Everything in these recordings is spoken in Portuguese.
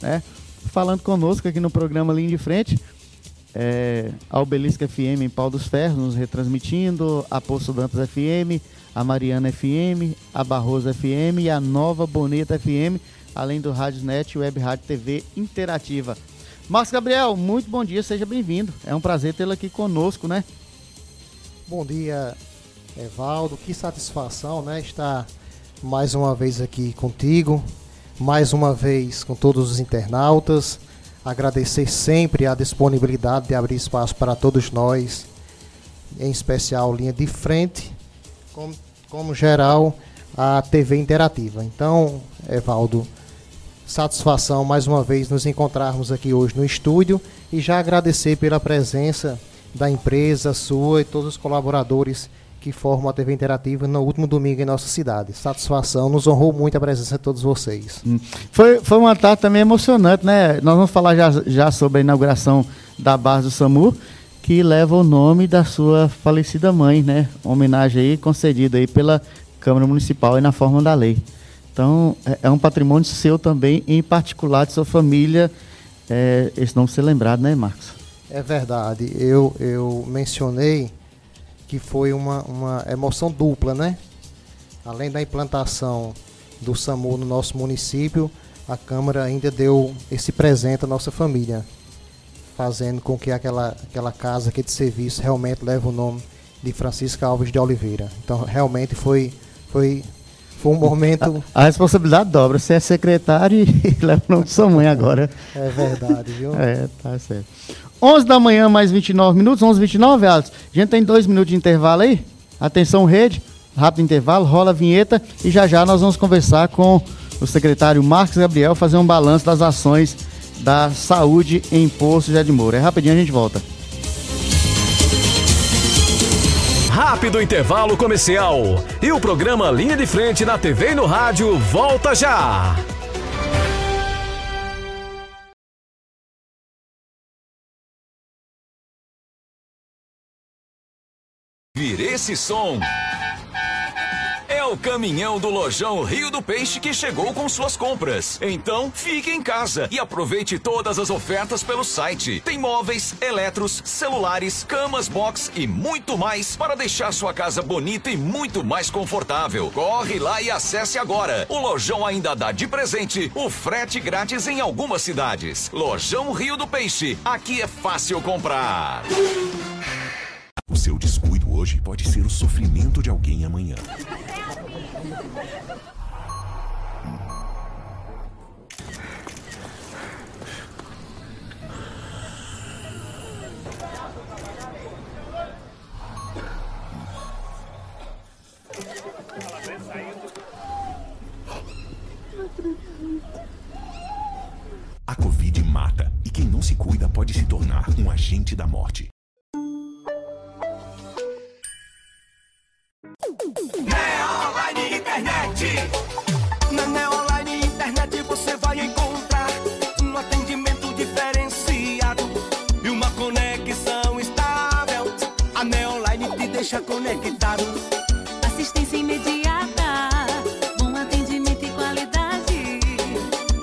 né? Falando conosco aqui no programa Linha de Frente, é, a Obelisca FM em Pau dos Ferros, nos retransmitindo, a Poço Dantas FM, a Mariana FM, a Barroso FM e a Nova Bonita FM, além do Rádio Net e Web Rádio TV Interativa. Marcos Gabriel, muito bom dia, seja bem-vindo. É um prazer tê-lo aqui conosco, né? Bom dia, Evaldo. Que satisfação, né? Estar mais uma vez aqui contigo, mais uma vez com todos os internautas. Agradecer sempre a disponibilidade de abrir espaço para todos nós, em especial linha de frente, como, como geral a TV interativa. Então, Evaldo, satisfação mais uma vez nos encontrarmos aqui hoje no estúdio e já agradecer pela presença da empresa sua e todos os colaboradores que formam a TV Interativa no último domingo em nossa cidade. Satisfação, nos honrou muito a presença de todos vocês. Hum. Foi, foi uma tarde também emocionante, né? Nós vamos falar já, já sobre a inauguração da base do SAMU, que leva o nome da sua falecida mãe, né? Homenagem aí concedida aí pela Câmara Municipal e na forma da lei. Então, é, é um patrimônio seu também, em particular de sua família, é, esse nome ser lembrado, né, Marcos? É verdade. Eu, eu mencionei que foi uma, uma emoção dupla, né? Além da implantação do SAMU no nosso município, a Câmara ainda deu esse presente à nossa família, fazendo com que aquela, aquela casa aqui de serviço realmente leve o nome de Francisca Alves de Oliveira. Então, realmente foi, foi, foi um momento. A, a responsabilidade dobra. Você é secretário e leva o nome de sua mãe agora. É verdade, viu? É, tá certo. 11 da manhã, mais 29 minutos. 11 29 Alex. A gente tem dois minutos de intervalo aí. Atenção, rede. Rápido intervalo, rola a vinheta e já já nós vamos conversar com o secretário Marcos Gabriel, fazer um balanço das ações da saúde em Poço de Moura. É rapidinho, a gente volta. Rápido intervalo comercial. E o programa Linha de Frente na TV e no rádio volta já. Esse som. É o caminhão do Lojão Rio do Peixe que chegou com suas compras. Então, fique em casa e aproveite todas as ofertas pelo site. Tem móveis, eletros, celulares, camas box e muito mais para deixar sua casa bonita e muito mais confortável. Corre lá e acesse agora. O Lojão ainda dá de presente o frete grátis em algumas cidades. Lojão Rio do Peixe. Aqui é fácil comprar. O seu descuido hoje pode ser o sofrimento de alguém amanhã. Conexão estável. A Neonline te deixa conectado. Assistência imediata, bom atendimento e qualidade.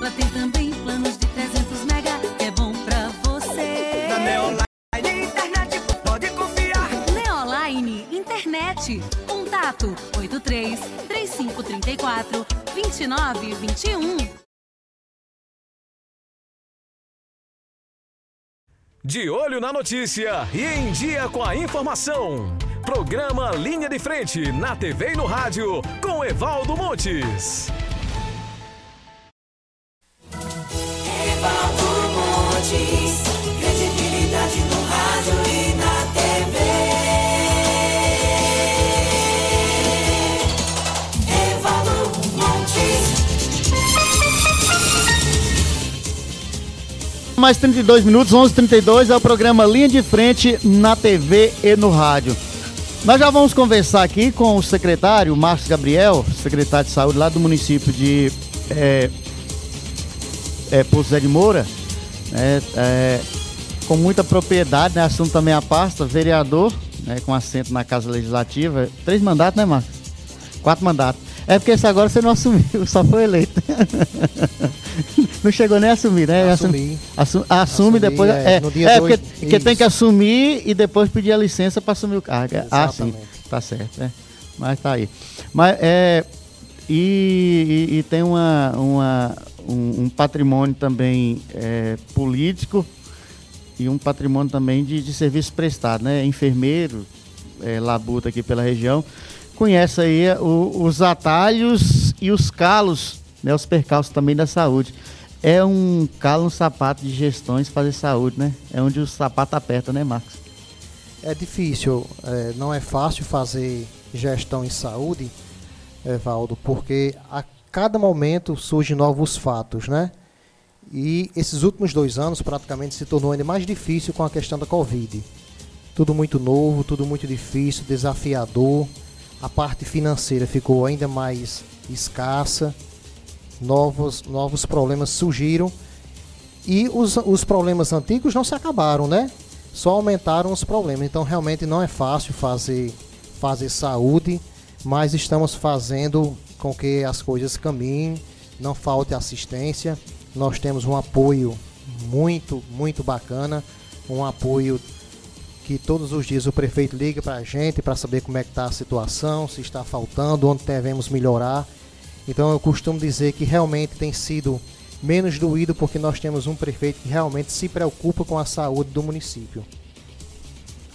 Lá tem também planos de 300 mega, é bom pra você. Na Neonline Internet pode confiar. Neoline Internet. Contato 83 3534 2921. De olho na notícia e em dia com a informação. Programa Linha de Frente na TV e no rádio com Evaldo Montes. Mais 32 minutos, 11h32 é o programa Linha de Frente na TV e no rádio. Nós já vamos conversar aqui com o secretário Marcos Gabriel, secretário de saúde lá do município de é, é, Poço Zé de Moura, né, é, com muita propriedade, né, assunto também a pasta, vereador, né, com assento na Casa Legislativa, três mandatos, né, Marcos? Quatro mandatos. É porque esse agora você não assumiu, só foi eleito. não chegou nem a assumir, né? Assumi. Assu- assume Assumi, depois. é, É, é porque, porque tem que assumir e depois pedir a licença para assumir o cargo. Ah, sim. Exatamente. Tá certo, é. Mas tá aí. Mas é. E, e- e tem uma, uma- um, um patrimônio também é, político e um patrimônio também de, de serviço prestado, né? Enfermeiro, é, labuta aqui pela região, conhece aí o- os atalhos e os calos, né? Os percalços também da saúde. É um calo no sapato de gestões fazer saúde, né? É onde o sapato aperta, né, Marcos? É difícil, é, não é fácil fazer gestão em saúde, Evaldo, porque a cada momento surgem novos fatos, né? E esses últimos dois anos praticamente se tornou ainda mais difícil com a questão da Covid. Tudo muito novo, tudo muito difícil, desafiador. A parte financeira ficou ainda mais escassa. Novos, novos problemas surgiram. E os, os problemas antigos não se acabaram, né? Só aumentaram os problemas. Então realmente não é fácil fazer, fazer saúde, mas estamos fazendo com que as coisas caminhem, não falte assistência. Nós temos um apoio muito, muito bacana, um apoio que todos os dias o prefeito liga para a gente para saber como é que está a situação, se está faltando, onde devemos melhorar. Então eu costumo dizer que realmente tem sido menos doído porque nós temos um prefeito que realmente se preocupa com a saúde do município.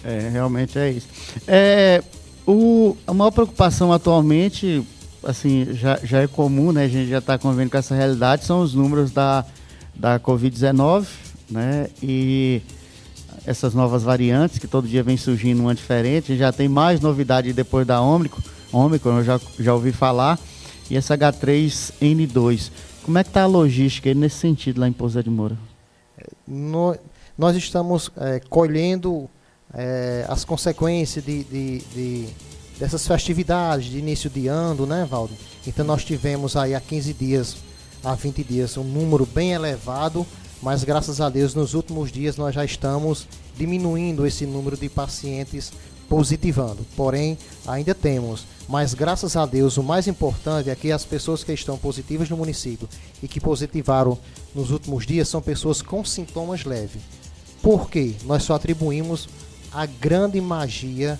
É, realmente é isso. É, o, a maior preocupação atualmente, assim, já, já é comum, né? A gente já está convivendo com essa realidade, são os números da, da Covid-19, né? E essas novas variantes que todo dia vem surgindo uma diferente. Já tem mais novidade depois da Ômicron, Ômicron eu já, já ouvi falar. E essa H3N2. Como é que está a logística nesse sentido lá em Pouso de Moura? No- nós estamos eh, colhendo eh, as consequências de, de- de- dessas festividades de início de ano, né, Valdo? Então nós tivemos aí há 15 dias, há 20 dias, um número bem elevado, mas graças a Deus nos últimos dias nós já estamos diminuindo esse número de pacientes positivando. Porém, ainda temos, mas graças a Deus o mais importante é que as pessoas que estão positivas no município e que positivaram nos últimos dias são pessoas com sintomas leves. Por quê? Nós só atribuímos a grande magia,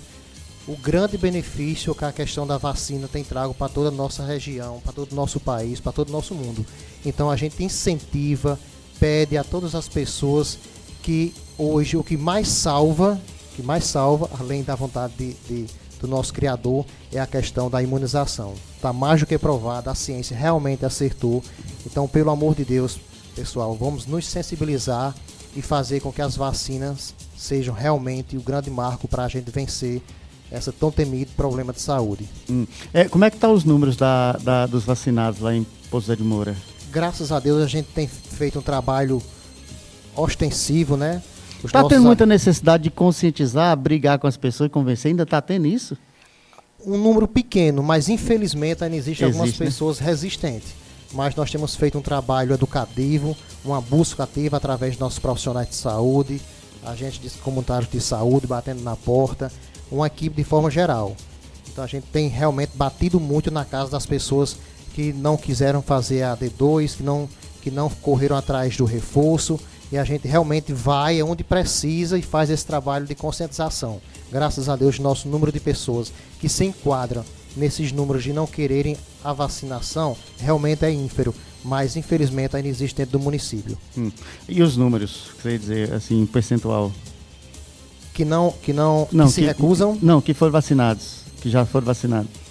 o grande benefício que a questão da vacina tem trago para toda a nossa região, para todo o nosso país, para todo o nosso mundo. Então a gente incentiva, pede a todas as pessoas que hoje o que mais salva, que mais salva, além da vontade de, de- do nosso Criador, é a questão da imunização. Está mais do que provado, a ciência realmente acertou. Então, pelo amor de Deus, pessoal, vamos nos sensibilizar e fazer com que as vacinas sejam realmente o grande marco para a gente vencer essa tão temido problema de saúde. Hum. É, como é que estão os números da, da- dos vacinados lá em Pouso de Moura? Graças a Deus a gente tem feito um trabalho ostensivo, né? Tá nossos tendo muita necessidade de conscientizar, brigar com as pessoas e convencer? Ainda tá tendo isso? um número pequeno, mas infelizmente ainda existem algumas Existe, né? pessoas resistentes. Mas nós temos feito um trabalho educativo, uma busca ativa através dos nossos profissionais de saúde, agentes de comunitários de saúde batendo na porta, uma equipe de forma geral. Então a gente tem realmente batido muito na casa das pessoas que não quiseram fazer a D2, que não, que não correram atrás do reforço. E a gente realmente vai onde precisa e faz esse trabalho de conscientização. Graças a Deus, nosso número de pessoas que se enquadram nesses números de não quererem a vacinação realmente é ínfero. Mas infelizmente ainda existe dentro do município. Hum. E os números, quer dizer, assim, percentual? Que não, que não Não, que se recusam. Não, que foram vacinados, que já foram vacinados.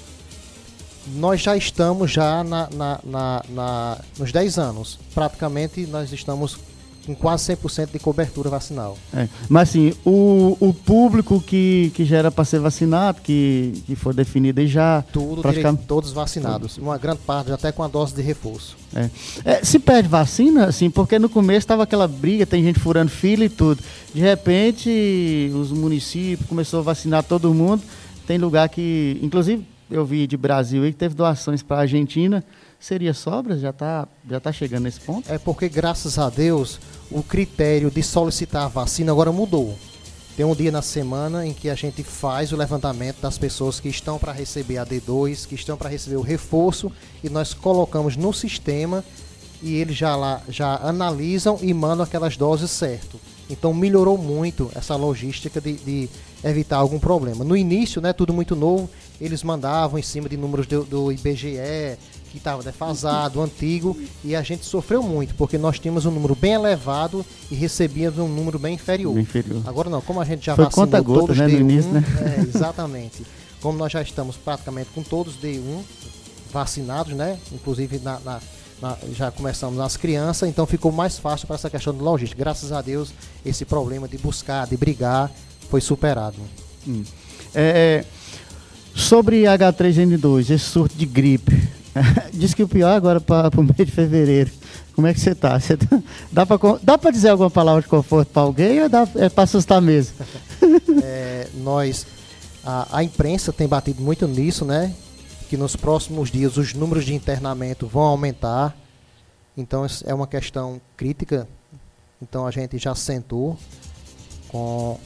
Nós já estamos já na, na- na- na- nos 10 anos. Praticamente nós estamos com quase 100% de cobertura vacinal. É. Mas assim, o, o público que, que já era para ser vacinado, que, que foi definido aí já. Tudo praticamente- direito, todos vacinados. Uma grande parte até com a dose de reforço. É. É, se perde vacina, assim, porque no começo tava aquela briga, tem gente furando fila e tudo. De repente, os municípios começou a vacinar todo mundo. Tem lugar que, inclusive, eu vi de Brasil aí que teve doações para a Argentina. Seria sobra? Já tá, já tá chegando nesse ponto? É porque, graças a Deus, o critério de solicitar a vacina agora mudou. Tem um dia na semana em que a gente faz o levantamento das pessoas que estão para receber a D2, que estão para receber o reforço, e nós colocamos no sistema e eles já lá já analisam e mandam aquelas doses certo. Então melhorou muito essa logística de, de evitar algum problema. No início, né, tudo muito novo, eles mandavam em cima de números do, do IBGE, que estava defasado, antigo, e a gente sofreu muito, porque nós tínhamos um número bem elevado e recebíamos um número bem inferior. Bem inferior. Agora não, como a gente já Foi vacinou conta-gota, todos né, no D1, início, né? é, exatamente. Como nós já estamos praticamente com todos D1 vacinados, né? Inclusive na, na- na- já começamos nas crianças, então ficou mais fácil para essa questão de logística. Graças a Deus, esse problema de buscar, de brigar, foi superado. É, sobre H3N2, esse surto de gripe. Diz que o pior agora para o mês de fevereiro. Como é que você tá? Você tá- dá para dá dizer alguma palavra de conforto para alguém ou dá, é para assustar mesmo? É, nós, a, a imprensa tem batido muito nisso, né? Que nos próximos dias os números de internamento vão aumentar. Então é uma questão crítica. Então a gente já sentou com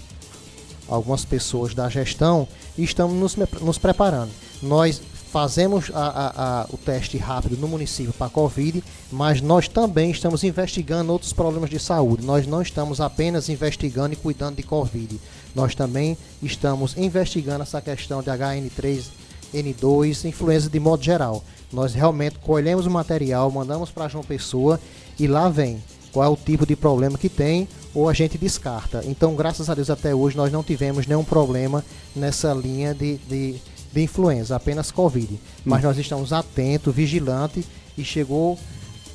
algumas pessoas da gestão e estamos nos, nos preparando. Nós fazemos a- a- a- o teste rápido no município para a Covid, mas nós também estamos investigando outros problemas de saúde. Nós não estamos apenas investigando e cuidando de Covid. Nós também estamos investigando essa questão de HN3N2, influenza de modo geral. Nós realmente colhemos o material, mandamos para João Pessoa e lá vem qual é o tipo de problema que tem ou a gente descarta. Então, graças a Deus, até hoje nós não tivemos nenhum problema nessa linha de, de, de influenza, apenas Covid. Mas nós estamos atentos, vigilantes e chegou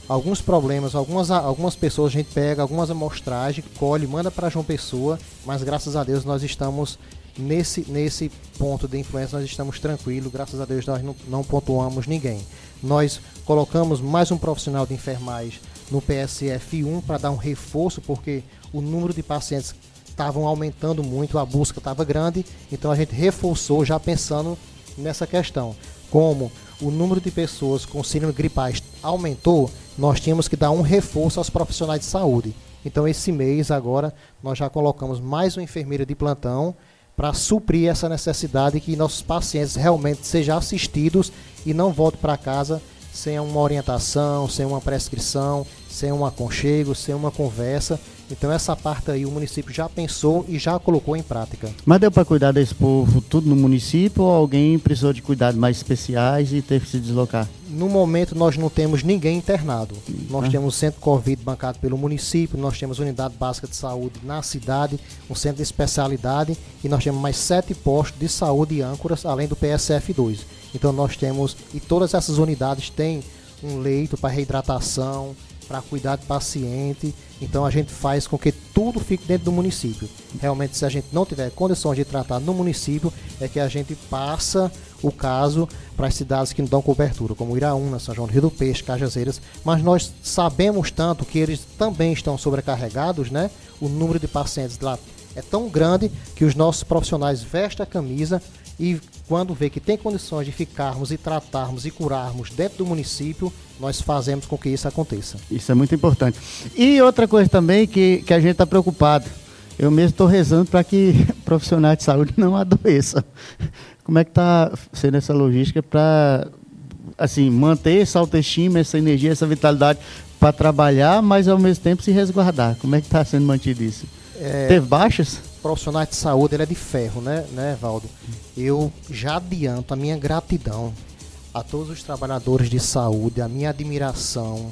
alguns problemas, algumas, algumas pessoas a gente pega, algumas amostragens, colhe, manda para João Pessoa, mas graças a Deus nós estamos nesse, nesse ponto de influência, nós estamos tranquilos, graças a Deus nós não, não pontuamos ninguém. Nós colocamos mais um profissional de enfermagem no PSF1 para dar um reforço, porque o número de pacientes estavam aumentando muito, a busca estava grande, então a gente reforçou já pensando nessa questão. Como o número de pessoas com síndrome gripais aumentou, nós tínhamos que dar um reforço aos profissionais de saúde. Então esse mês agora nós já colocamos mais uma enfermeira de plantão para suprir essa necessidade que nossos pacientes realmente sejam assistidos e não voltem para casa sem uma orientação, sem uma prescrição, sem um aconchego, sem uma conversa. Então essa parte aí o município já pensou e já colocou em prática. Mas deu para cuidar desse povo tudo no município ou alguém precisou de cuidados mais especiais e teve que se deslocar? No momento nós não temos ninguém internado. Nós Ah. temos um centro Covid bancado pelo município, nós temos unidade básica de saúde na cidade, um centro de especialidade e nós temos mais sete postos de saúde e âncoras, além do PSF2. Então nós temos, e todas essas unidades têm um leito para reidratação, para cuidar do paciente. Então a gente faz com que tudo fique dentro do município. Realmente, se a gente não tiver condições de tratar no município, é que a gente passa o caso para as cidades que não dão cobertura, como Iraúna, São João do Rio do Peixe, Cajazeiras. Mas nós sabemos tanto que eles também estão sobrecarregados, né? O número de pacientes lá é tão grande que os nossos profissionais vestem a camisa e quando vê que tem condições de ficarmos e tratarmos e curarmos dentro do município, nós fazemos com que isso aconteça. Isso é muito importante. E outra coisa também que, que a gente está preocupado. Eu mesmo estou rezando para que profissionais de saúde não adoeçam. Como é que está sendo essa logística para assim, manter essa autoestima, essa energia, essa vitalidade para trabalhar, mas ao mesmo tempo se resguardar? Como é que está sendo mantido isso? É, Teve baixas? Profissionais de saúde ele é de ferro, né, né, Valdo? Eu já adianto a minha gratidão a todos os trabalhadores de saúde, a minha admiração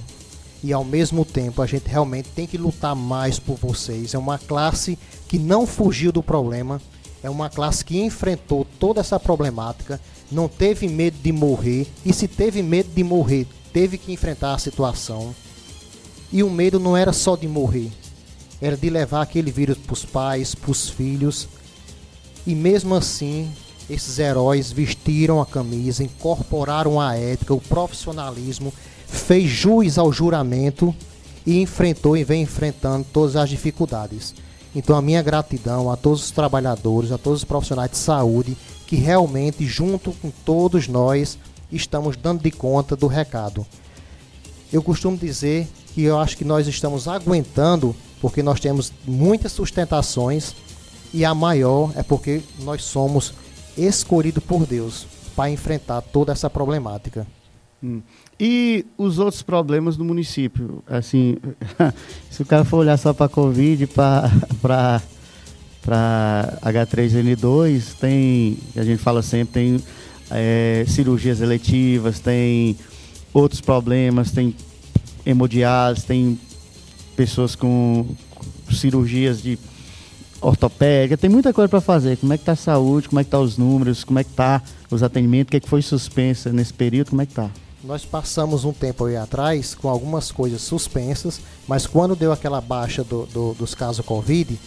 e ao mesmo tempo a gente realmente tem que lutar mais por vocês. É uma classe que não fugiu do problema, é uma classe que enfrentou toda essa problemática, não teve medo de morrer e se teve medo de morrer, teve que enfrentar a situação. E o medo não era só de morrer, era de levar aquele vírus para os pais, para os filhos. E mesmo assim, esses heróis vestiram a camisa, incorporaram a ética, o profissionalismo, fez jus ao juramento e enfrentou e vem enfrentando todas as dificuldades. Então a minha gratidão a todos os trabalhadores, a todos os profissionais de saúde que realmente junto com todos nós estamos dando de conta do recado. Eu costumo dizer que eu acho que nós estamos aguentando porque nós temos muitas sustentações e a maior é porque nós somos escolhidos por Deus para enfrentar toda essa problemática. Hum. E os outros problemas do município? Assim, se o cara for olhar só para a Covid, para H3N2, tem, a gente fala sempre, tem é, cirurgias eletivas, tem outros problemas, tem hemodiálise, tem pessoas com cirurgias de ortopédica, tem muita coisa para fazer. Como é que está a saúde, como é que tá os números, como é que tá os atendimentos, o que, é que foi suspensa nesse período, como é que tá? Nós passamos um tempo aí atrás com algumas coisas suspensas, mas quando deu aquela baixa do, do, dos casos Covid,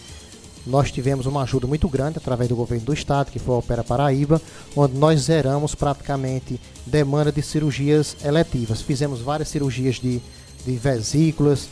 nós tivemos uma ajuda muito grande através do governo do estado, que foi a Opera Paraíba, onde nós zeramos praticamente demanda de cirurgias eletivas. Fizemos várias cirurgias de, de vesículas,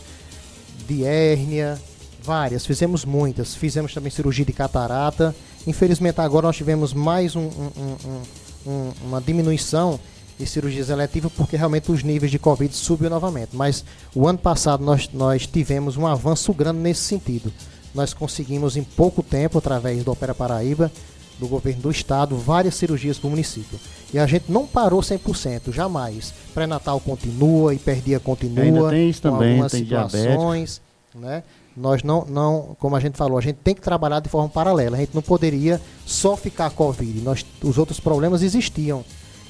de hérnia, várias, fizemos muitas. Fizemos também cirurgia de catarata. Infelizmente agora nós tivemos mais um, um, um, uma diminuição de cirurgias eletivas porque realmente os níveis de Covid subiu novamente. Mas o ano passado nós, nós tivemos um avanço grande nesse sentido. Nós conseguimos em pouco tempo, através do Opera Paraíba, do governo do estado, várias cirurgias para o município. E a gente não parou 100%, jamais. Pré-natal continua, hiperdia continua, Ainda tem isso também, algumas tem situações, né? Nós não, não, como a gente falou, a gente tem que trabalhar de forma paralela. A gente não poderia só ficar Covid. Nós, os outros problemas existiam.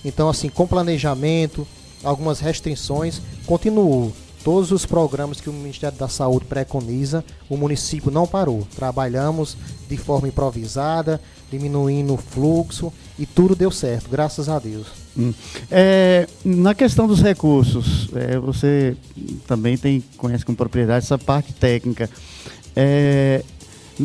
Então, assim, com planejamento, algumas restrições, continuou. Todos os programas que o Ministério da Saúde preconiza, o município não parou. Trabalhamos de forma improvisada, diminuindo o fluxo e tudo deu certo, graças a Deus. Hum. É, na questão dos recursos, é, você também tem, conhece com propriedade essa parte técnica. É,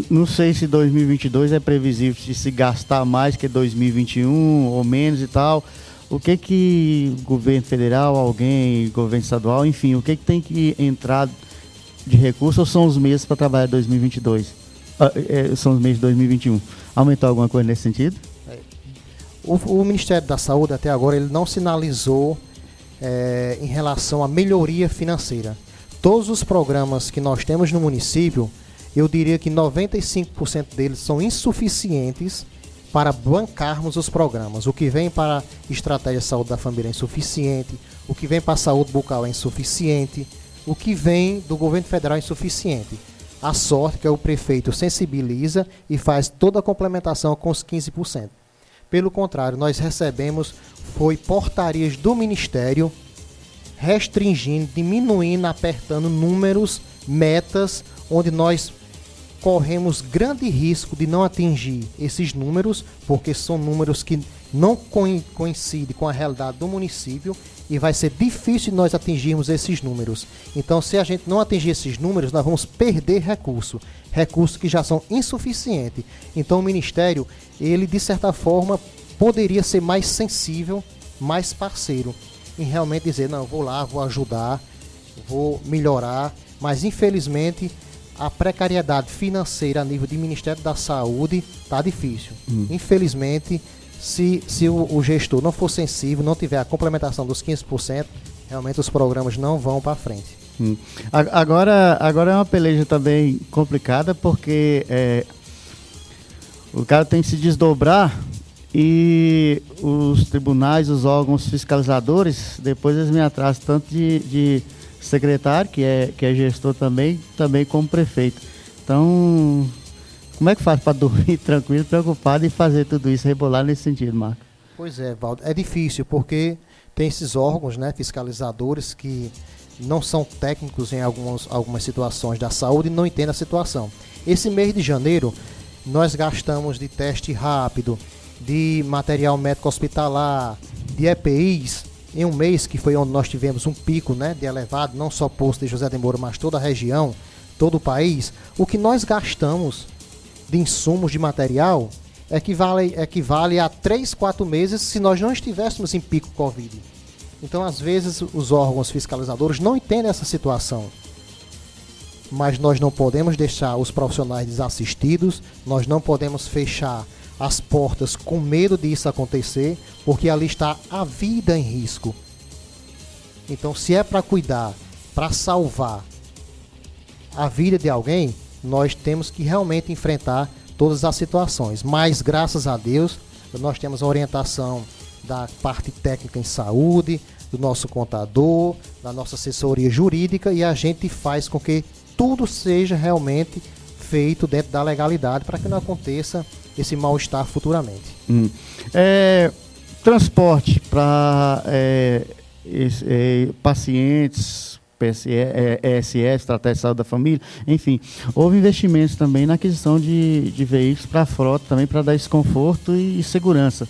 não sei se 2022 é previsível de se gastar mais que 2021 ou menos e tal. O que que o governo federal, alguém, governo estadual, enfim, o que que tem que entrar de recursos ou são os meses para trabalhar 2022? Ah, é, são os meses de 2021. Aumentou alguma coisa nesse sentido? O, o Ministério da Saúde até agora ele não sinalizou eh, em relação à melhoria financeira. Todos os programas que nós temos no município, eu diria que 95% deles são insuficientes para bancarmos os programas. O que vem para a estratégia de saúde da família é insuficiente, o que vem para a saúde bucal é insuficiente, o que vem do governo federal é insuficiente. A sorte que é o prefeito sensibiliza e faz toda a complementação com os 15%. Pelo contrário, nós recebemos foi portarias do Ministério restringindo, diminuindo, apertando números, metas, onde nós corremos grande risco de não atingir esses números, porque são números que não coi- coincidem com a realidade do município e vai ser difícil nós atingirmos esses números. Então, se a gente não atingir esses números, nós vamos perder recurso, recursos que já são insuficientes. Então, o Ministério, ele de certa forma poderia ser mais sensível, mais parceiro em realmente dizer, não, vou lá, vou ajudar, vou melhorar, mas infelizmente a precariedade financeira a nível de Ministério da Saúde está difícil. Infelizmente, se, se o, o gestor não for sensível, não tiver a complementação dos 15%, realmente os programas não vão para frente. Hum. Agora, agora é uma peleja também complicada porque é, o cara tem que se desdobrar e os tribunais, os órgãos fiscalizadores, depois eles me atrasam tanto de, de secretário, que é, que é gestor também, também como prefeito. Então, como é que faz para dormir tranquilo, preocupado e fazer tudo isso, rebolar nesse sentido, Marco? Pois é, Valdo, é difícil porque tem esses órgãos, né, fiscalizadores que não são técnicos em algumas, algumas situações da saúde e não entendem a situação. Esse mês de janeiro nós gastamos de teste rápido, de material médico hospitalar, de EPIs em um mês que foi onde nós tivemos um pico, né, de elevado, não só posto de José de Moura, mas toda a região, todo o país. O que nós gastamos de insumos de material equivale, equivale a 3, 4 meses se nós não estivéssemos em pico Covid. Então, às vezes, os órgãos fiscalizadores não entendem essa situação. Mas nós não podemos deixar os profissionais desassistidos, nós não podemos fechar as portas com medo disso acontecer, porque ali está a vida em risco. Então, se é para cuidar, para salvar a vida de alguém, nós temos que realmente enfrentar todas as situações. Mas, graças a Deus, nós temos a orientação da parte técnica em saúde, do nosso contador, da nossa assessoria jurídica e a gente faz com que tudo seja realmente feito dentro da legalidade para que não aconteça esse mal-estar futuramente. Hum. É, transporte para é, é, pacientes, PSE, é, ESS, Estratégia de Saúde da Família, enfim. Houve investimentos também na aquisição de, de veículos para a frota, também para dar esse conforto e, segurança.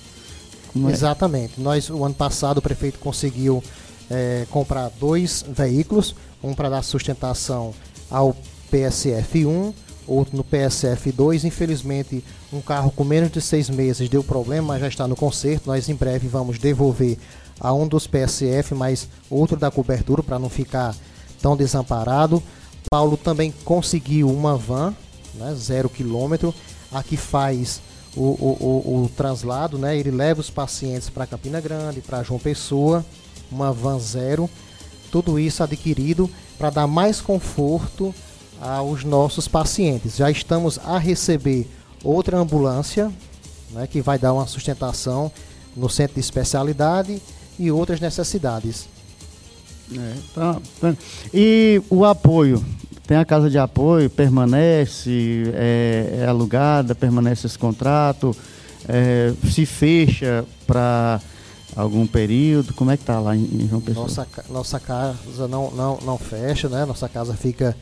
Como é? Exatamente. Nós, o ano passado, o prefeito conseguiu eh, comprar dois veículos, um para dar sustentação ao PSF1, outro no PSF2. Infelizmente, um carro com menos de seis meses deu problema, mas já está no conserto. Nós em breve vamos devolver a um dos PSF, mas outro da cobertura para não ficar tão desamparado. Paulo também conseguiu uma van, né, zero quilômetro, a que faz o, o, o, o translado, né? Ele leva os pacientes para Campina Grande, para João Pessoa, uma van zero, tudo isso adquirido para dar mais conforto aos nossos pacientes. Já estamos a receber outra ambulância, né, que vai dar uma sustentação no centro de especialidade e outras necessidades. É, tá, tá. E o apoio? Tem a casa de apoio, permanece, é, é alugada, permanece esse contrato, é, se fecha para algum período? Como é que tá lá em, em João Pessoa? Nossa, nossa casa não, não, não fecha, né? Nossa casa fica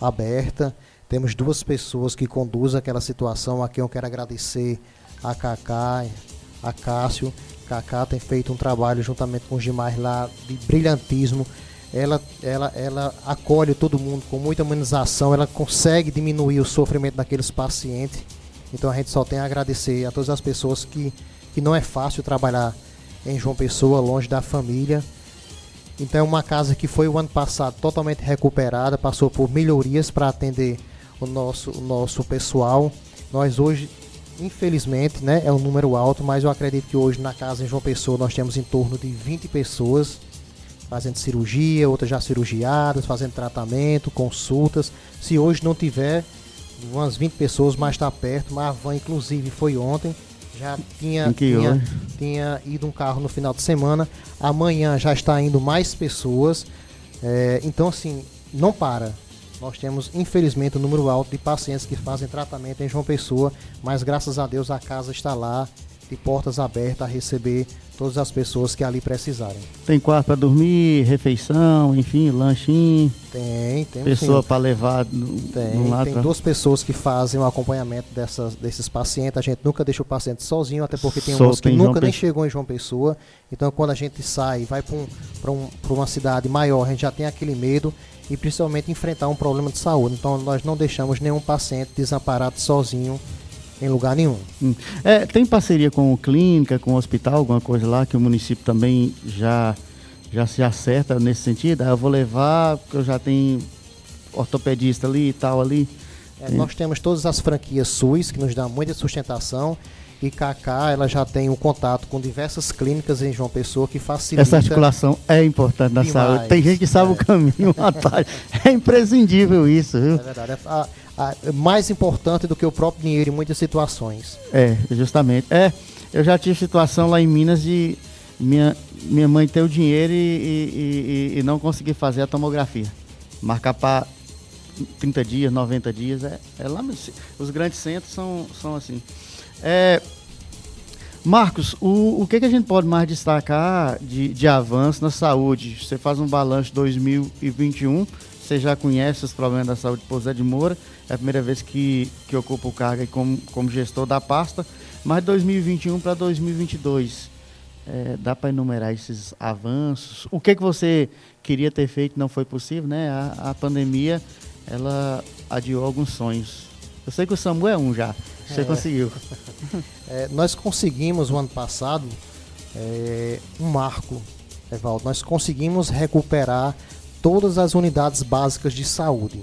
aberta. Temos duas pessoas que conduzem aquela situação. Aqui eu quero agradecer a Cacá, a Cássio. Cacá tem feito um trabalho juntamente com o Gimar lá de brilhantismo. Ela, ela, ela acolhe todo mundo com muita humanização. Ela consegue diminuir o sofrimento daqueles pacientes. Então a gente só tem a agradecer a todas as pessoas que, que não é fácil trabalhar em João Pessoa, longe da família. Então é uma casa que foi o ano passado totalmente recuperada, passou por melhorias para atender o nosso, o nosso pessoal. Nós hoje, infelizmente, né, é um número alto, mas eu acredito que hoje na casa em João Pessoa nós temos em torno de 20 pessoas fazendo cirurgia, outras já cirurgiadas, fazendo tratamento, consultas. Se hoje não tiver umas 20 pessoas, mas está perto, mas a van inclusive foi ontem, já tinha, tinha, tinha ido um carro no final de semana, amanhã já está indo mais pessoas. É, então, assim, não para. Nós temos, infelizmente, um número alto de pacientes que fazem tratamento em João Pessoa, mas graças a Deus a casa está lá, de portas abertas a receber todas as pessoas que ali precisarem. Tem quarto para dormir, refeição, enfim, lanchinho, Tem, tem. pessoa para levar no, Tem, no lado. tem pra- duas pessoas que fazem o acompanhamento dessas, desses pacientes. A gente nunca deixa o paciente sozinho, até porque tem uns que nunca nem chegou em João Pessoa. Então, quando a gente sai, vai para um, pra um, pra uma cidade maior, a gente já tem aquele medo e principalmente enfrentar um problema de saúde. Então, nós não deixamos nenhum paciente desamparado sozinho em lugar nenhum. Hum. É, tem parceria com clínica, com hospital, alguma coisa lá que o município também já, já se acerta nesse sentido? Ah, eu vou levar, porque eu já tenho ortopedista ali e tal ali. É, nós temos todas as franquias SUS que nos dão muita sustentação. E Kaká, ela já tem um contato com diversas clínicas em João Pessoa que facilita. Essa articulação é importante na Demais, saúde. Tem gente que sabe é. o caminho, atalho. É imprescindível isso, É viu? verdade. É, a- a- é mais importante do que o próprio dinheiro em muitas situações. É, justamente. É, eu já tive situação lá em Minas de minha, minha mãe ter o dinheiro e, e- e- e não conseguir fazer a tomografia. Marcar para 30 dias, 90 dias. É, é lá Os grandes centros são, são assim. É, Marcos, o, o que, que a gente pode mais destacar de, de avanço na saúde? Você faz um balanço 2021, você já conhece os problemas da saúde de Pousé de Moura, é a primeira vez que, que ocupa o cargo como, como gestor da pasta, mas 2021 para 2022, é, dá para enumerar esses avanços? O que, que você queria ter feito não foi possível, né? A, a pandemia, ela adiou alguns sonhos. Eu sei que o Samu é um já, você É. conseguiu. É, nós conseguimos, o ano passado, é, um marco, Evaldo. Nós conseguimos recuperar todas as unidades básicas de saúde.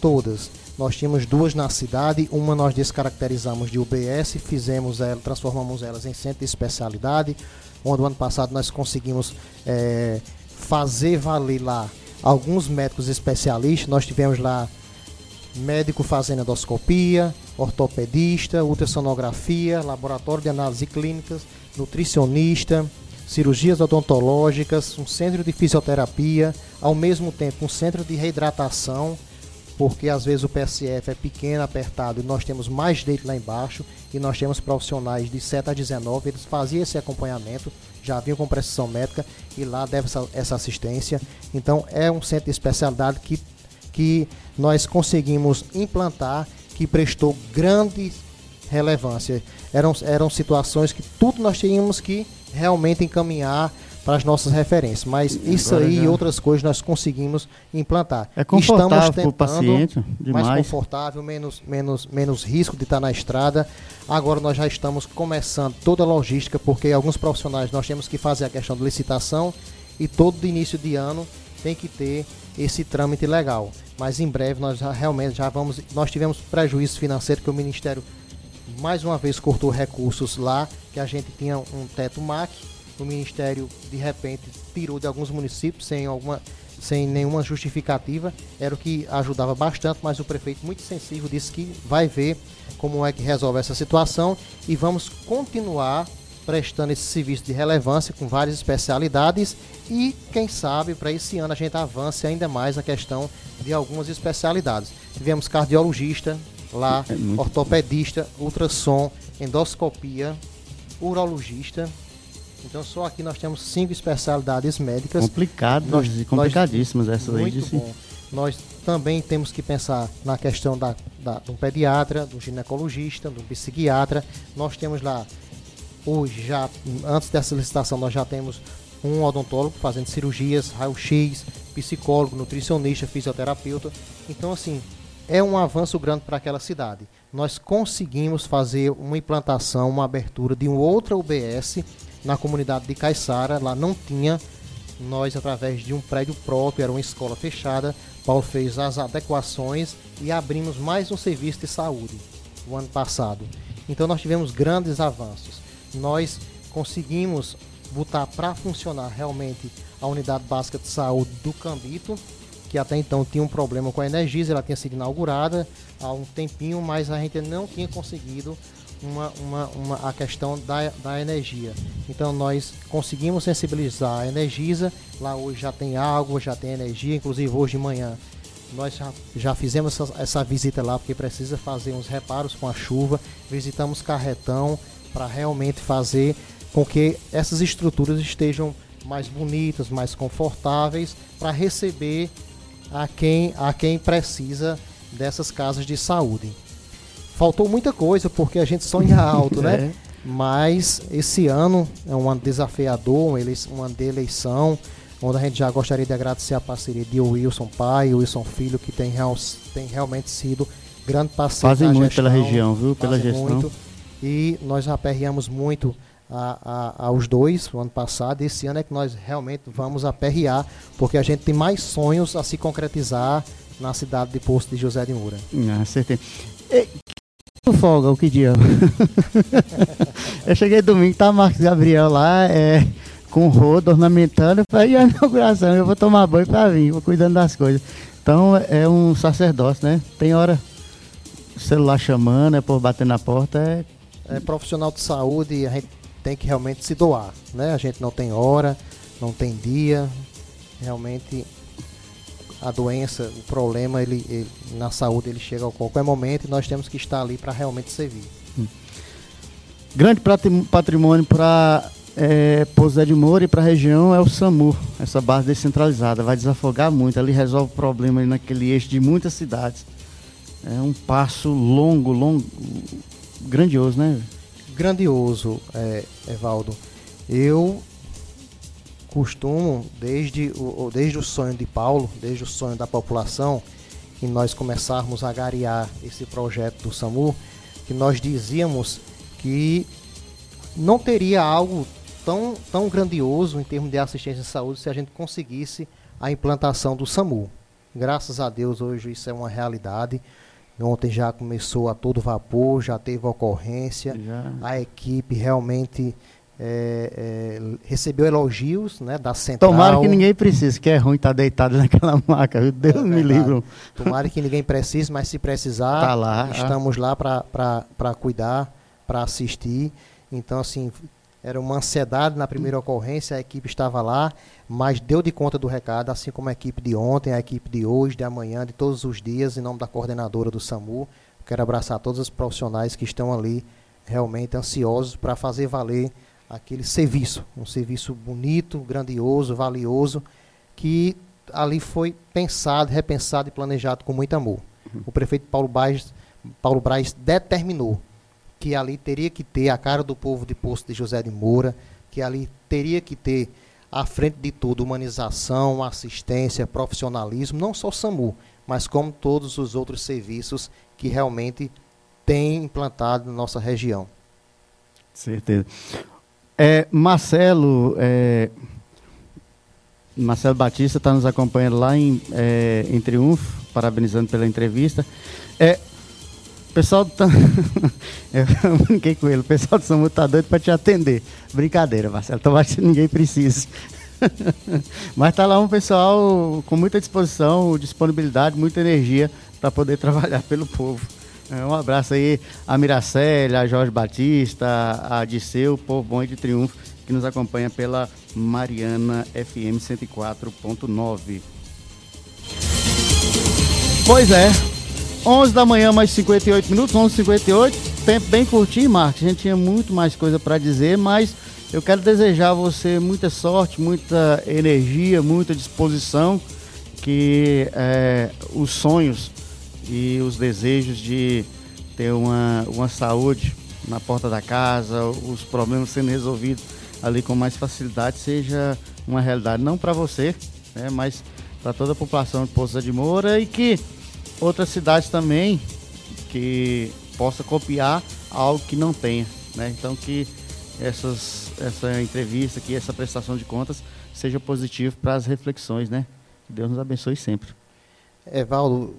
Todas. Nós tínhamos duas na cidade, uma nós descaracterizamos de UBS, fizemos ela, transformamos elas em centro de especialidade, onde o ano passado nós conseguimos é, fazer valer lá alguns médicos especialistas. Nós tivemos lá médico fazendo endoscopia, ortopedista, ultrassonografia, laboratório de análise clínicas, nutricionista, cirurgias odontológicas, um centro de fisioterapia, ao mesmo tempo um centro de reidratação, porque às vezes o PSF é pequeno, apertado, e nós temos mais leite lá embaixo, e nós temos profissionais de 7 a 19, eles faziam esse acompanhamento, já vinham com precisão médica, e lá deve essa, essa assistência. Então é um centro de especialidade que, que nós conseguimos implantar, que prestou grande relevância. Eram, eram situações que tudo nós tínhamos que realmente encaminhar para as nossas referências. Mas isso Agora aí já- e outras coisas nós conseguimos implantar. É confortável Estamos tentando paciente mais demais. confortável, menos, menos, menos risco de estar na estrada. Agora nós já estamos começando toda a logística, porque alguns profissionais nós temos que fazer a questão de licitação e todo início de ano tem que ter esse trâmite legal. Mas em breve nós já, realmente já vamos. Nós tivemos prejuízo financeiro que o Ministério mais uma vez cortou recursos lá, que a gente tinha um teto MAC, o Ministério de repente tirou de alguns municípios sem alguma sem nenhuma justificativa, era o que ajudava bastante, mas o prefeito muito sensível disse que vai ver como é que resolve essa situação e vamos continuar prestando esse serviço de relevância com várias especialidades e quem sabe para esse ano a gente avance ainda mais na questão de algumas especialidades. Tivemos cardiologista lá, É muito ortopedista, ultrassom, endoscopia, urologista. Então só aqui nós temos cinco especialidades médicas. Complicadas Nós- e complicadíssimas essas aí Muito bom. Nós também temos que pensar na questão da, da, do pediatra, do ginecologista, do psiquiatra. Nós temos lá, hoje, já, antes dessa licitação, nós já temos um odontólogo fazendo cirurgias, raio-x, psicólogo, nutricionista, fisioterapeuta. Então, assim, é um avanço grande para aquela cidade. Nós conseguimos fazer uma implantação, uma abertura de um outra UBS na comunidade de Caiçara. Lá não tinha nós, através de um prédio próprio, era uma escola fechada, Paulo fez as adequações e abrimos mais um serviço de saúde o ano passado. Então nós tivemos grandes avanços. Nós conseguimos botar para funcionar realmente a unidade básica de saúde do Cambito, que até então tinha um problema com a energia, ela tinha sido inaugurada há um tempinho, mas a gente não tinha conseguido uma, uma, uma- a questão da, da energia. Então nós conseguimos sensibilizar a Energisa, lá hoje já tem água, já tem energia, inclusive hoje de manhã nós já, já fizemos essa, essa visita lá porque precisa fazer uns reparos com a chuva, visitamos Carretão para realmente fazer com que essas estruturas estejam mais bonitas, mais confortáveis para receber a quem, a quem precisa dessas casas de saúde. Faltou muita coisa porque a gente sonha alto, né? É. Mas esse ano é um ano desafiador, um ano de eleição, onde a gente já gostaria de agradecer a parceria de Wilson pai e Wilson filho, que tem, real- tem realmente sido grande parceiro Fazem muito pela gestão, região, viu? Pela gestão. muito. E nós aperreamos muito a, a- aos dois no ano passado. Esse ano é que nós realmente vamos aperrear, porque a gente tem mais sonhos a se concretizar na cidade de Poço de José de Moura. Ah, certeza. E, folga, o que dia? eu cheguei domingo, tá Marcos Gabriel lá, é, com rodo, ornamentando, para ir à inauguração. Eu vou tomar banho para vir, vou cuidando das coisas. Então é um sacerdócio, né? Tem hora o celular chamando, é por bater na porta, é é profissional de saúde a gente tem que realmente se doar, né? A gente não tem hora, não tem dia, realmente a doença, o problema, ele, ele- na saúde ele chega a qualquer momento e nós temos que estar ali para realmente servir. grande patrim- patrimônio para é, Pouso de Moura e para a região é o SAMU, essa base descentralizada. Vai desafogar muito, ali resolve o problema ali naquele eixo de muitas cidades. É um passo longo, longo, grandioso, né? grandioso, é, Evaldo. Eu costumo, desde o, desde o sonho de Paulo, desde o sonho da população, que nós começarmos a garear esse projeto do SAMU, que nós dizíamos que não teria algo tão, tão grandioso em termos de assistência à saúde se a gente conseguisse a implantação do SAMU. Graças a Deus hoje isso é uma realidade. Ontem já começou a todo vapor, já teve ocorrência Já. a equipe realmente é, é, recebeu elogios né, da central. Tomara que ninguém precise, que é ruim estar deitado naquela maca, viu? Deus É me livre. Tomara que ninguém precise, mas se precisar, Tá lá. estamos lá para cuidar, para assistir. Então, assim, era uma ansiedade na primeira ocorrência, a equipe estava lá, mas deu de conta do recado, assim como a equipe de ontem, a equipe de hoje, de amanhã, de todos os dias, em nome da coordenadora do SAMU. Quero abraçar todos os profissionais que estão ali realmente ansiosos para fazer valer aquele serviço, um serviço bonito, grandioso, valioso, que ali foi pensado, repensado e planejado com muito amor. O prefeito Paulo Braz, Paulo Braz determinou que ali teria que ter a cara do povo de Poço de José de Moura, que ali teria que ter, à frente de tudo, humanização, assistência, profissionalismo, não só o SAMU, mas como todos os outros serviços que realmente tem implantado na nossa região. Certeza. É, Marcelo, é, Marcelo Batista está nos acompanhando lá em, é, em Triunfo, parabenizando pela entrevista. É, o pessoal tá. Eu brinquei com ele, o pessoal do SAMU está doido para te atender. Brincadeira, Marcelo, tomara que ninguém precise. Mas tá lá um pessoal com muita disposição, disponibilidade, muita energia para poder trabalhar pelo povo. É, Um abraço aí a Miracélia, a Jorge Batista, a Disseu, povo bom e de Triunfo, que nos acompanha pela Mariana FM 104.9. Pois é, 11 da manhã, mais 58 minutos, 11h58, tempo bem curtinho, Marcos. A gente tinha muito mais coisa para dizer, mas eu quero desejar a você muita sorte, muita energia, muita disposição, que é, os sonhos e os desejos de ter uma, uma saúde na porta da casa, os problemas sendo resolvidos ali com mais facilidade, seja uma realidade, não para você, né, mas para toda a população de Poços de Moura e que outras cidades também que possa copiar algo que não tenha, né? Então que essas, essa entrevista aqui, essa prestação de contas seja positivo para as reflexões, né? Que Deus nos abençoe sempre. Evaldo,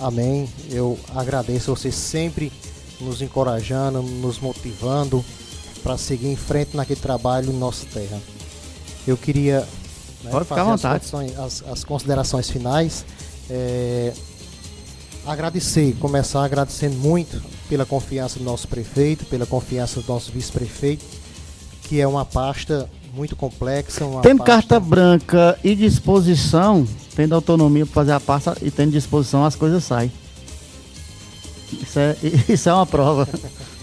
amém. Eu agradeço você sempre nos encorajando, nos motivando para seguir em frente naquele trabalho em nossa terra. Eu queria né, Pode fazer as, as- as considerações finais. É, agradecer, começar agradecendo muito pela confiança do nosso prefeito, pela confiança do nosso vice-prefeito, que é uma pasta muito complexa. Tendo pasta- carta branca e disposição, tendo autonomia para fazer a pasta e tendo disposição, as coisas saem. Isso é, isso é uma prova.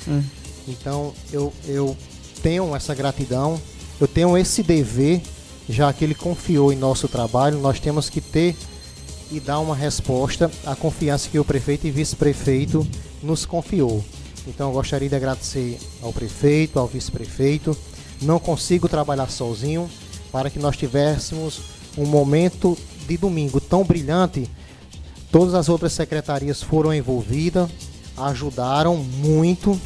Então eu, eu tenho essa gratidão, eu tenho esse dever, já que ele confiou em nosso trabalho, nós temos que ter e dar uma resposta à confiança que o prefeito e vice-prefeito nos confiou. Então eu gostaria de agradecer ao prefeito, ao vice-prefeito. Não consigo trabalhar sozinho para que nós tivéssemos um momento de domingo tão brilhante Todas as outras secretarias foram envolvidas, ajudaram muito.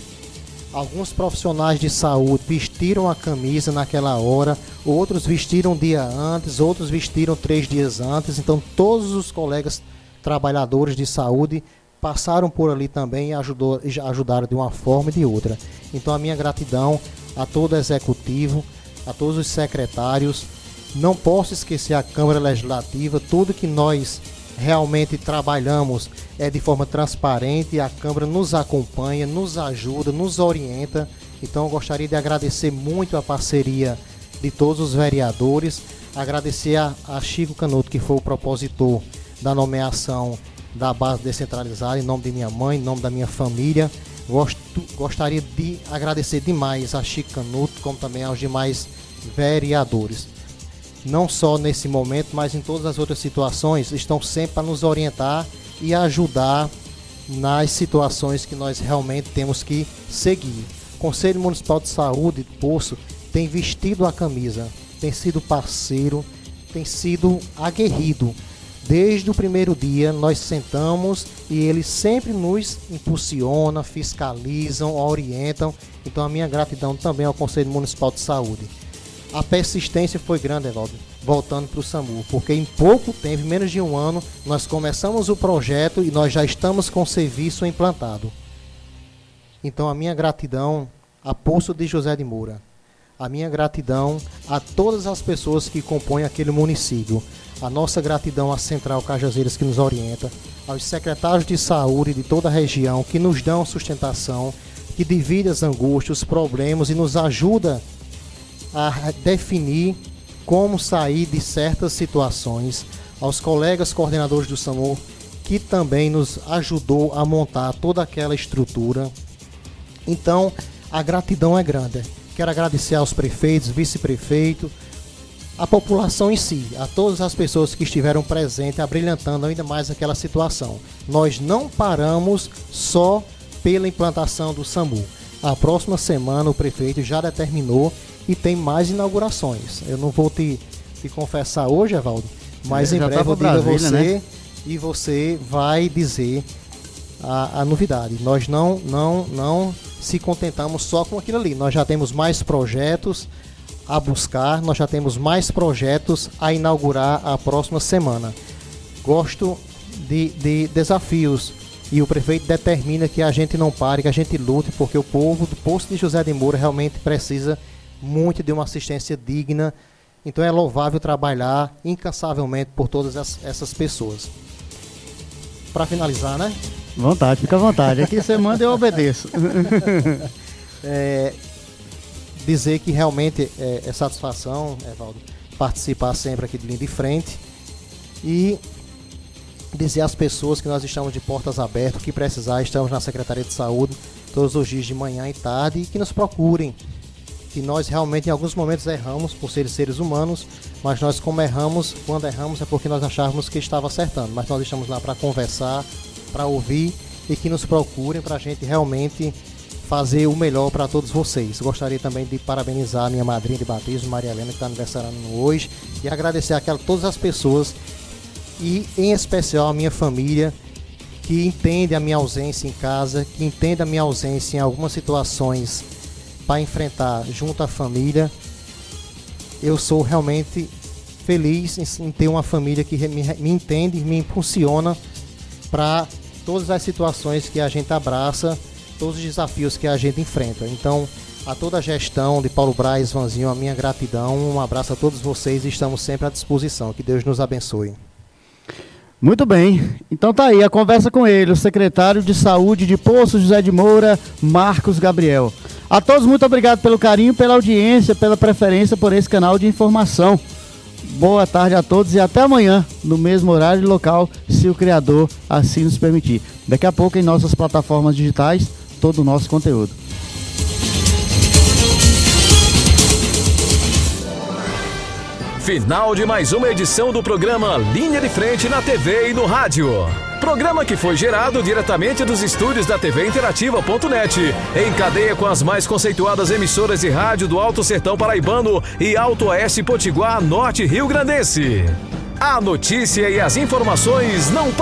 Alguns profissionais de saúde vestiram a camisa naquela hora, outros vestiram um dia antes, outros vestiram três dias antes. Então, todos os colegas trabalhadores de saúde passaram por ali também e ajudou, ajudaram de uma forma e de outra. Então, a minha gratidão a todo o executivo, a todos os secretários. Não posso esquecer a Câmara Legislativa, tudo que nós realmente trabalhamos é de forma transparente a Câmara nos acompanha, nos ajuda, nos orienta. Então eu gostaria de agradecer muito a parceria de todos os vereadores, agradecer a, a Chico Canuto, que foi o propositor da nomeação da base descentralizada, em nome de minha mãe, em nome da minha família. Gosto, gostaria de agradecer demais a Chico Canuto, como também aos demais vereadores não só nesse momento, mas em todas as outras situações, estão sempre para nos orientar e ajudar nas situações que nós realmente temos que seguir. O Conselho Municipal de Saúde de Poço tem vestido a camisa, tem sido parceiro, tem sido aguerrido. Desde o primeiro dia nós sentamos e eles sempre nos impulsionam, fiscalizam, orientam. Então a minha gratidão também ao Conselho Municipal de Saúde a persistência foi grande, Evaldo, voltando para o SAMU, porque em pouco tempo, em menos de um ano, nós começamos o projeto e nós já estamos com o serviço implantado. Então, a minha gratidão a Poço de José de Moura, a minha gratidão a todas as pessoas que compõem aquele município. A nossa gratidão à Central Cajazeiras que nos orienta, aos secretários de saúde de toda a região que nos dão sustentação, que dividem as angústias, os problemas e nos ajuda definir como sair de certas situações, aos colegas coordenadores do SAMU que também nos ajudou a montar toda aquela estrutura. Então, a gratidão é grande. Quero agradecer aos prefeitos, vice-prefeito, a população em si, a todas as pessoas que estiveram presentes, abrilhantando ainda mais aquela situação. Nós não paramos só pela implantação do SAMU. A próxima semana o prefeito já determinou e tem mais inaugurações. Eu não vou te, te confessar hoje, Evaldo, mas É, em breve eu digo a você né? e você vai dizer a, a novidade. Nós não, não, não se contentamos só com aquilo ali. Nós já temos mais projetos a buscar, nós já temos mais projetos a inaugurar a próxima semana. Gosto de, de desafios e o prefeito determina que a gente não pare, que a gente lute, porque o povo do posto de José de Moura realmente precisa muito de uma assistência digna. Então é louvável trabalhar incansavelmente por todas as- essas pessoas. Para finalizar, né? Vontade, fica à vontade. Aqui você manda eu obedeço. é, dizer que realmente é, é satisfação, Evaldo, participar sempre aqui de linha de frente e dizer às pessoas que nós estamos de portas abertas, que precisar, estamos na Secretaria de Saúde todos os dias de manhã e tarde e que nos procurem. Que nós realmente em alguns momentos erramos por serem seres humanos, mas nós como erramos, quando erramos é porque nós achávamos que estava acertando, mas nós estamos lá para conversar, para ouvir e que nos procurem para a gente realmente fazer o melhor para todos vocês. Gostaria também de parabenizar a minha madrinha de batismo, Maria Helena, que está aniversariando hoje, e agradecer aquela todas as pessoas e em especial a minha família que entende a minha ausência em casa, que entende a minha ausência em algumas situações para enfrentar junto à família. Eu sou realmente feliz em, ter uma família que me, me entende, me impulsiona para todas as situações que a gente abraça, todos os desafios que a gente enfrenta. Então, a toda a gestão de Paulo Braz, Vanzinho, a minha gratidão, um abraço a todos vocês e estamos sempre à disposição. Que Deus nos abençoe. Muito bem. Então tá aí a conversa com ele, o secretário de Saúde de Poço José de Moura, Marcos Gabriel. A todos, muito obrigado pelo carinho, pela audiência, pela preferência por esse canal de informação. Boa tarde a todos e até amanhã, no mesmo horário e local, se o Criador assim nos permitir. Daqui a pouco, em nossas plataformas digitais, todo o nosso conteúdo. Final de mais uma edição do programa Linha de Frente na TV e no rádio. Programa que foi gerado diretamente dos estúdios da TV Interativa.net, em cadeia com as mais conceituadas emissoras de rádio do Alto Sertão Paraibano e Alto Oeste Potiguar Norte Rio Grandense. A notícia e as informações não